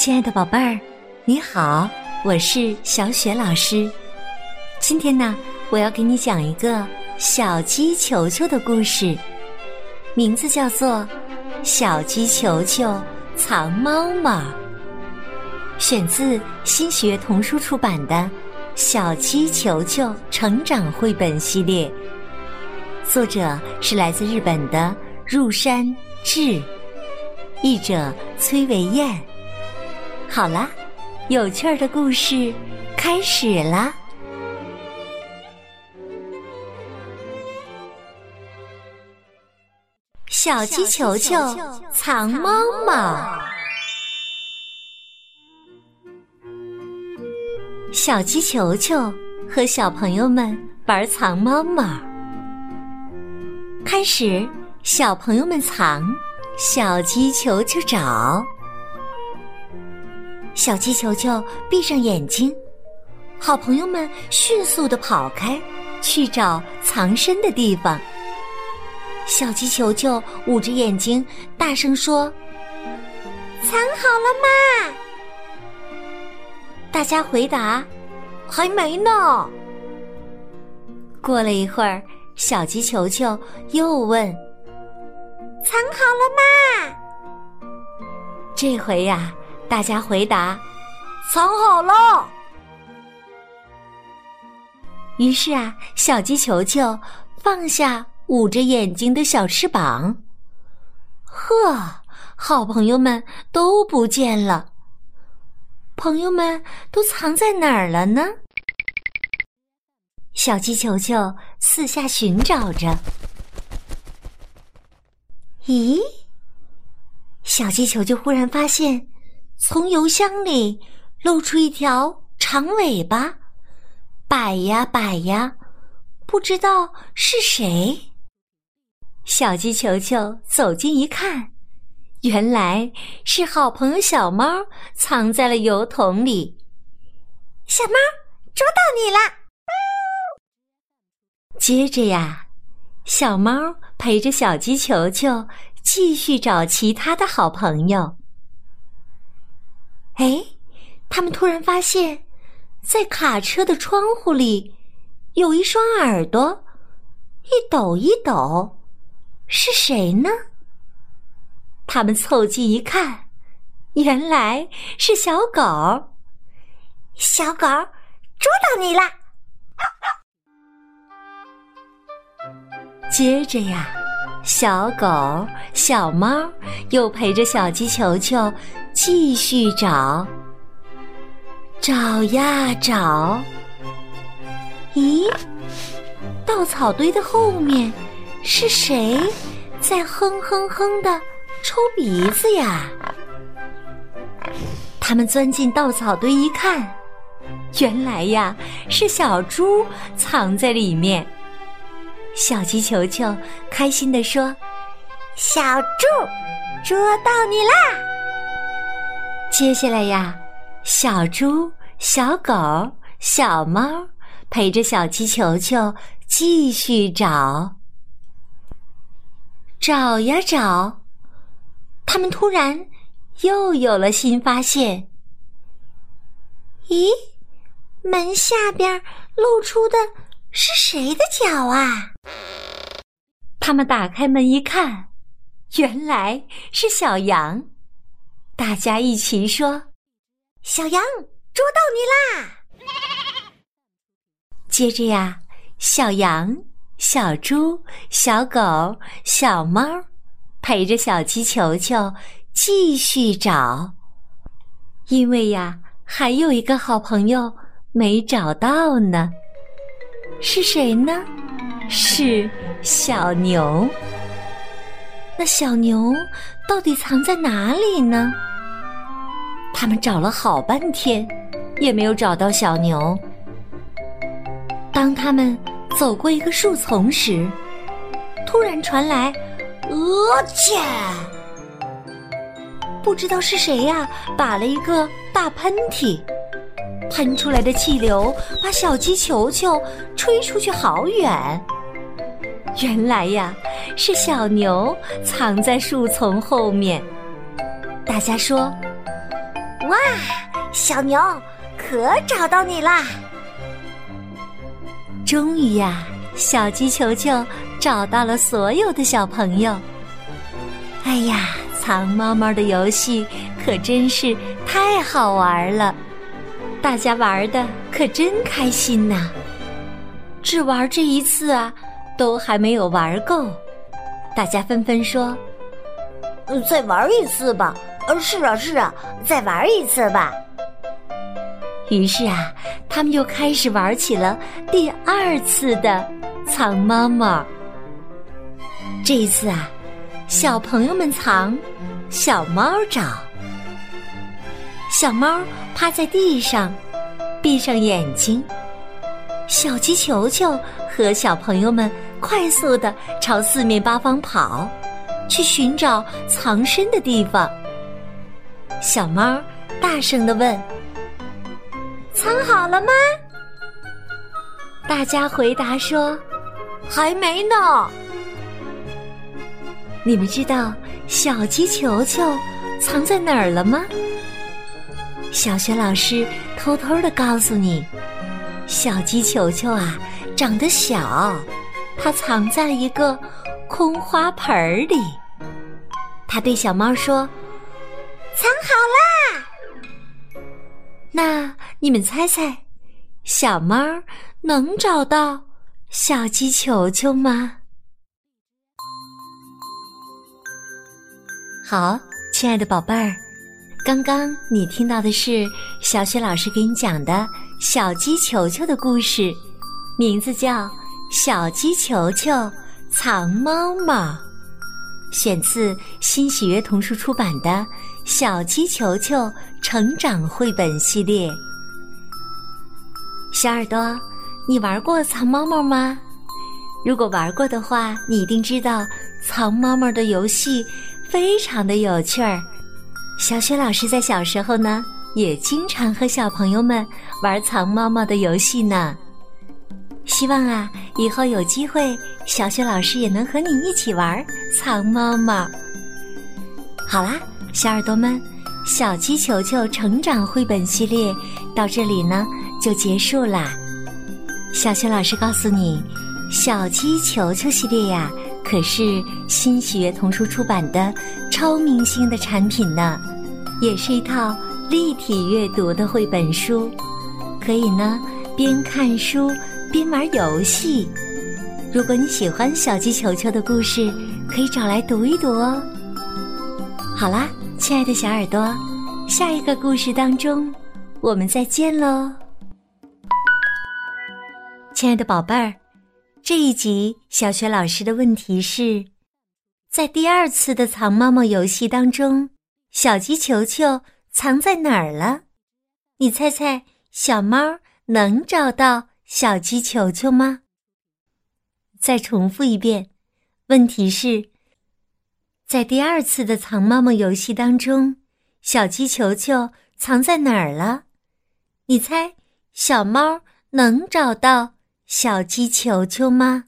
亲爱的宝贝儿，你好，我是小雪老师。今天呢，我要给你讲一个小鸡球球的故事，名字叫做《小鸡球球藏猫猫》，选自新学童书出版的《小鸡球球成长绘本系列》，作者是来自日本的入山智，译者崔维燕。好啦，有趣儿的故事开始啦！小鸡球球藏猫猫，小鸡球球和小朋友们玩藏猫猫。开始，小朋友们藏，小鸡球球找。小鸡球球闭上眼睛，好朋友们迅速的跑开，去找藏身的地方。小鸡球球捂着眼睛，大声说：“藏好了吗？”大家回答：“还没呢。”过了一会儿，小鸡球球又问：“藏好了吗？”这回呀。大家回答：“藏好了。”于是啊，小鸡球球放下捂着眼睛的小翅膀。呵，好朋友们都不见了。朋友们都藏在哪儿了呢？小鸡球球四下寻找着。咦，小鸡球球忽然发现。从油箱里露出一条长尾巴，摆呀摆呀，不知道是谁。小鸡球球走近一看，原来是好朋友小猫藏在了油桶里。小猫捉到你了！接着呀，小猫陪着小鸡球球继续找其他的好朋友。哎，他们突然发现，在卡车的窗户里有一双耳朵，一抖一抖，是谁呢？他们凑近一看，原来是小狗。小狗捉到你啦！接着呀，小狗、小猫又陪着小鸡球球。继续找，找呀找。咦，稻草堆的后面是谁在哼哼哼的抽鼻子呀？他们钻进稻草堆一看，原来呀是小猪藏在里面。小鸡球球开心地说：“小猪捉到你啦！”接下来呀，小猪、小狗、小猫陪着小鸡球球继续找，找呀找，他们突然又有了新发现。咦，门下边露出的是谁的脚啊？他们打开门一看，原来是小羊。大家一起说：“小羊捉到你啦！” 接着呀，小羊、小猪、小狗、小猫陪着小鸡球球继续找，因为呀，还有一个好朋友没找到呢。是谁呢？是小牛。那小牛到底藏在哪里呢？他们找了好半天，也没有找到小牛。当他们走过一个树丛时，突然传来“鹅切”，不知道是谁呀，打了一个大喷嚏，喷出来的气流把小鸡球球吹出去好远。原来呀，是小牛藏在树丛后面。大家说。哇，小牛，可找到你啦！终于呀，小鸡球球找到了所有的小朋友。哎呀，藏猫猫的游戏可真是太好玩了，大家玩的可真开心呐！只玩这一次啊，都还没有玩够，大家纷纷说：“再玩一次吧！”“呃，是啊，是啊，再玩一次吧。”于是啊，他们又开始玩起了第二次的藏猫猫。这一次啊，小朋友们藏，小猫找。小猫趴在地上，闭上眼睛。小鸡球球和小朋友们快速的朝四面八方跑，去寻找藏身的地方。小猫大声的问。藏好了吗？大家回答说：“还没呢。”你们知道小鸡球球藏在哪儿了吗？小雪老师偷偷的告诉你，小鸡球球啊，长得小，它藏在了一个空花盆里。他对小猫说：“藏好啦。”那你们猜猜，小猫能找到小鸡球球吗？好，亲爱的宝贝儿，刚刚你听到的是小雪老师给你讲的小鸡球球的故事，名字叫《小鸡球球藏猫猫》，选自新喜悦童书出版的《小鸡球球》。成长绘本系列，小耳朵，你玩过藏猫猫吗？如果玩过的话，你一定知道藏猫猫的游戏非常的有趣儿。小雪老师在小时候呢，也经常和小朋友们玩藏猫猫的游戏呢。希望啊，以后有机会，小雪老师也能和你一起玩藏猫猫。好啦，小耳朵们。小鸡球球成长绘本系列到这里呢就结束啦。小雪老师告诉你，小鸡球球系列呀，可是新喜悦童书出版的超明星的产品呢，也是一套立体阅读的绘本书，可以呢边看书边玩游戏。如果你喜欢小鸡球球的故事，可以找来读一读哦。好啦。亲爱的小耳朵，下一个故事当中，我们再见喽！亲爱的宝贝儿，这一集小雪老师的问题是：在第二次的藏猫猫游戏当中，小鸡球球藏在哪儿了？你猜猜，小猫能找到小鸡球球吗？再重复一遍，问题是。在第二次的藏猫猫游戏当中，小鸡球球藏在哪儿了？你猜，小猫能找到小鸡球球吗？